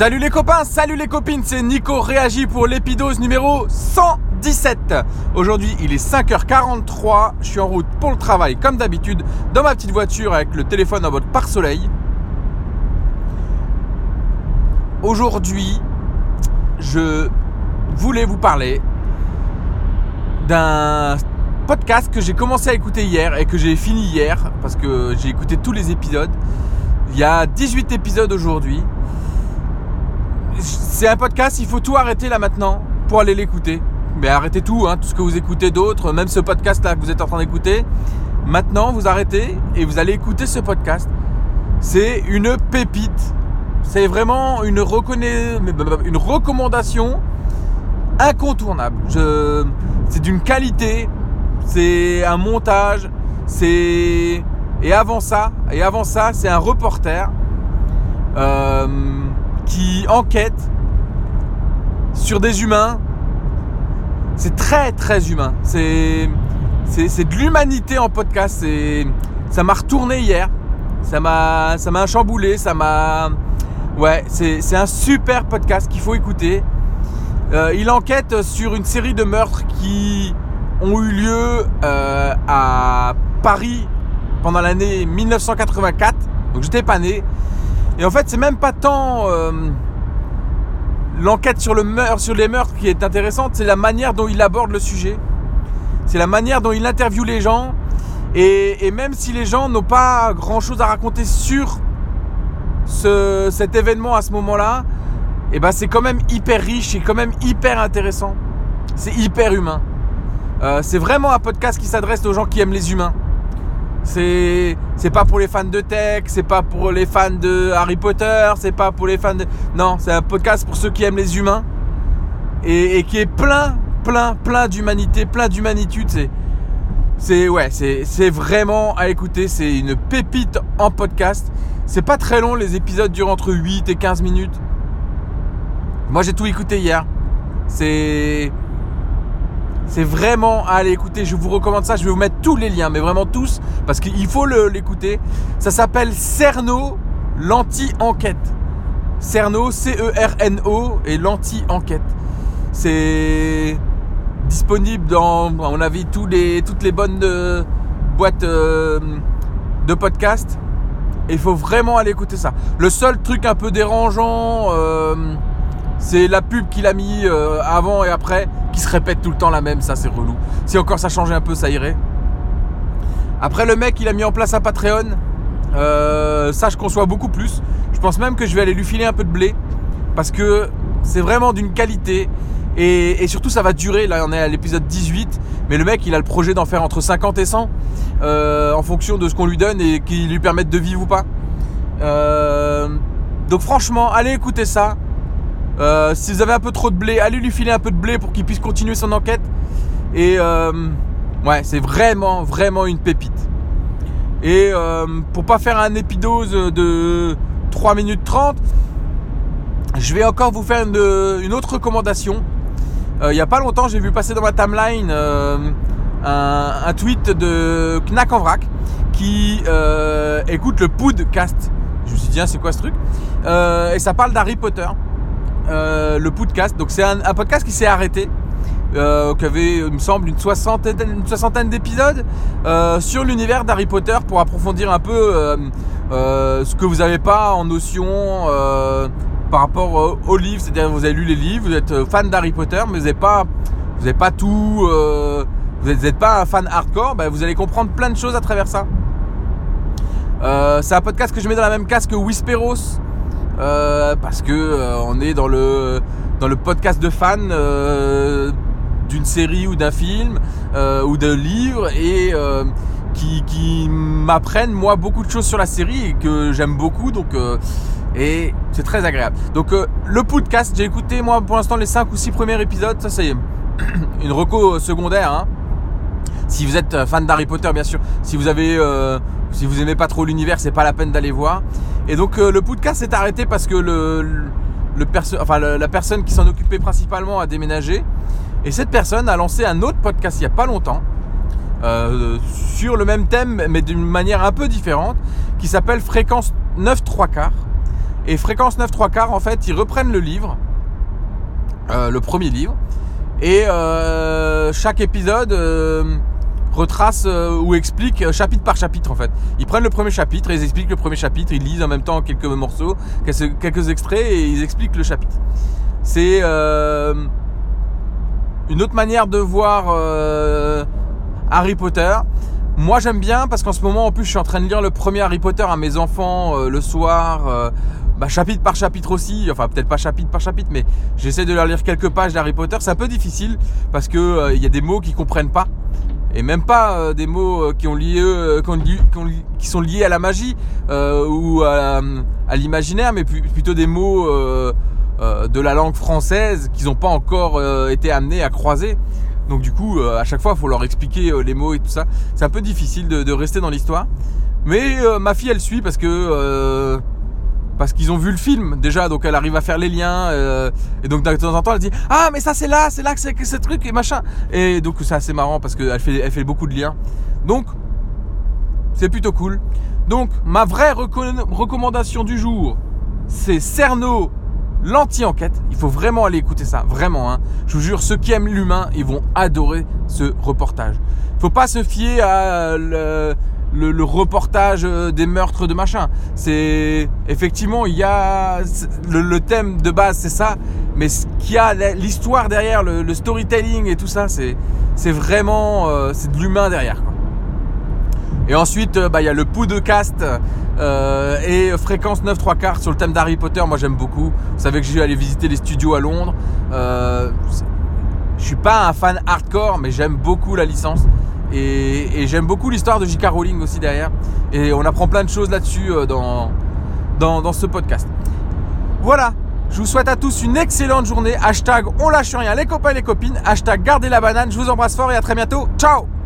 Salut les copains, salut les copines, c'est Nico réagit pour l'épidose numéro 117. Aujourd'hui il est 5h43, je suis en route pour le travail comme d'habitude dans ma petite voiture avec le téléphone en mode pare-soleil. Aujourd'hui je voulais vous parler d'un podcast que j'ai commencé à écouter hier et que j'ai fini hier parce que j'ai écouté tous les épisodes. Il y a 18 épisodes aujourd'hui c'est un podcast, il faut tout arrêter là maintenant pour aller l'écouter. Mais arrêtez tout, hein, tout ce que vous écoutez d'autres, même ce podcast là que vous êtes en train d'écouter. Maintenant, vous arrêtez et vous allez écouter ce podcast. C'est une pépite. C'est vraiment une, une recommandation incontournable. C'est d'une qualité, c'est un montage, et avant ça, et avant ça, c'est un reporter. Euh, qui enquête sur des humains. C'est très très humain. C'est de l'humanité en podcast. ça m'a retourné hier. Ça m'a ça m'a chamboulé. Ça m'a ouais. C'est un super podcast qu'il faut écouter. Euh, il enquête sur une série de meurtres qui ont eu lieu euh, à Paris pendant l'année 1984. Donc j'étais pas né. Et en fait, c'est même pas tant euh, l'enquête sur, le sur les meurtres qui est intéressante, c'est la manière dont il aborde le sujet. C'est la manière dont il interviewe les gens. Et, même si les gens n'ont pas grand chose à raconter sur cet événement à ce moment-là, et eh ben c'est quand même hyper riche et quand même hyper intéressant. C'est hyper humain. Euh, c'est vraiment un podcast qui s'adresse aux gens qui aiment les humains. C'est c'est pas pour les fans de tech, c'est pas pour les fans de Harry Potter, c'est pas pour les fans de non, c'est un podcast pour ceux qui aiment les humains et, qui est plein plein plein d'humanité, plein d'humanitude, c'est c'est ouais, c'est c'est vraiment à écouter, c'est une pépite en podcast. C'est pas très long, les épisodes durent entre 8 et 15 minutes. Moi, j'ai tout écouté hier. C'est c'est vraiment à aller écouter. Je vous recommande ça. Je vais vous mettre tous les liens, mais vraiment tous, parce qu'il faut l'écouter. Ça s'appelle Cerno, l'anti-enquête. Cerno, C-E-R-N-O, et l'anti-enquête. C'est disponible dans, à mon avis, toutes les bonnes euh, boîtes euh, de podcast. Il faut vraiment aller écouter ça. Le seul truc un peu dérangeant, euh, c'est la pub qu'il a mis avant et après se répète tout le temps la même, ça c'est relou. Si encore ça changeait un peu, ça irait. Après le mec, il a mis en place un Patreon. Euh, ça, je conçois beaucoup plus. Je pense même que je vais aller lui filer un peu de blé. Parce que c'est vraiment d'une qualité. Et, surtout, ça va durer. Là, on est à l'épisode 18. Mais le mec, il a le projet d'en faire entre 50 et 100. Euh, en fonction de ce qu'on lui donne et qui lui permettent de vivre ou pas. Euh, donc franchement, allez écouter ça. Euh, si vous avez un peu trop de blé, allez lui filer un peu de blé pour qu'il puisse continuer son enquête. Et euh, ouais, c'est vraiment, vraiment une pépite. Et euh, pour pas faire un épidose de 3 minutes 30, je vais encore vous faire une, autre recommandation. il n'y a pas longtemps, j'ai vu passer dans ma timeline un, tweet de Knack en vrac qui écoute le podcast. Je me suis dit, c'est quoi ce truc? Et ça parle d'Harry Potter. Euh, le podcast. Donc c'est un, podcast qui s'est arrêté. Euh, qui avait, il me semble, une soixantaine, une soixantaine d'épisodes euh, sur l'univers d'Harry Potter pour approfondir un peu ce que vous n'avez pas en notion par rapport aux livres. C'est-à-dire vous avez lu les livres, vous êtes fan d'Harry Potter, mais vous n'avez pas, pas tout, vous n'êtes pas un fan hardcore. Ben, vous allez comprendre plein de choses à travers ça. c'est un podcast que je mets dans la même case que Whisperos, euh, parce que euh, on est dans le dans le podcast de fans euh, d'une série ou d'un film ou d'un livre et qui, qui m'apprennent moi beaucoup de choses sur la série et que j'aime beaucoup donc et c'est très agréable. Donc le podcast, j'ai écouté moi pour l'instant les 5 ou 6 premiers épisodes, ça c'est une reco secondaire hein. Si vous êtes fan d'Harry Potter bien sûr, si vous avez si vous aimez pas trop l'univers, c'est pas la peine d'aller voir. Et donc euh, le podcast s'est arrêté parce que le, la personne qui s'en occupait principalement a déménagé. Et cette personne a lancé un autre podcast il n'y a pas longtemps. Euh, sur le même thème mais d'une manière un peu différente qui s'appelle Fréquence 9 3 quarts Et Fréquence 9 3 quarts, en fait, ils reprennent le livre, euh, le premier livre, et chaque épisode euh, retrace ou explique chapitre par chapitre en fait. Ils prennent le premier chapitre ils expliquent le premier chapitre, ils lisent en même temps quelques morceaux, quelques extraits et ils expliquent le chapitre. C'est une autre manière de voir Harry Potter. Moi j'aime bien parce qu'en ce moment en plus je suis en train de lire le premier Harry Potter à mes enfants le soir bah, chapitre par chapitre aussi, enfin peut-être pas chapitre par chapitre, mais j'essaie de leur lire quelques pages d'Harry Potter. C'est un peu difficile parce que euh, il y a des mots qu'ils comprennent pas et même pas euh, des mots euh, qui sont liés à la magie ou à, l'imaginaire, mais plutôt des mots de la langue française qu'ils n'ont pas encore été amenés à croiser. Donc du coup, à chaque fois, il faut leur expliquer les mots et tout ça. C'est un peu difficile de rester dans l'histoire. Mais ma fille, elle suit parce que parce qu'ils ont vu le film déjà, donc elle arrive à faire les liens. Euh, et donc de temps en temps, elle dit Ah, mais ça c'est là, c'est là que c'est ce truc et machin. Et donc c'est assez marrant parce qu'elle fait, beaucoup de liens. Donc c'est plutôt cool. Donc ma vraie recommandation du jour, c'est Cerno, l'anti-enquête. Il faut vraiment aller écouter ça, vraiment. Hein. Je vous jure, ceux qui aiment l'humain, ils vont adorer ce reportage. Il faut pas se fier à le, le, reportage euh, des meurtres de machin. C'est effectivement il y a le, thème de base c'est ça, mais ce qu'il y a l'histoire derrière, le, storytelling et tout ça, c'est vraiment euh, c'est de l'humain derrière. Et ensuite euh, bah, il y a le podcast euh, et fréquence 9 3 quarts sur le thème d'Harry Potter. Moi j'aime beaucoup. Vous savez que j'ai allé visiter les studios à Londres. Euh, je suis pas un fan hardcore, mais j'aime beaucoup la licence. Et, j'aime beaucoup l'histoire de J.K. Rowling aussi derrière. Et on apprend plein de choses là-dessus euh, dans, dans, ce podcast. Voilà, je vous souhaite à tous une excellente journée. Hashtag on lâche rien les copains et les copines. Hashtag gardez la banane. Je vous embrasse fort et à très bientôt. Ciao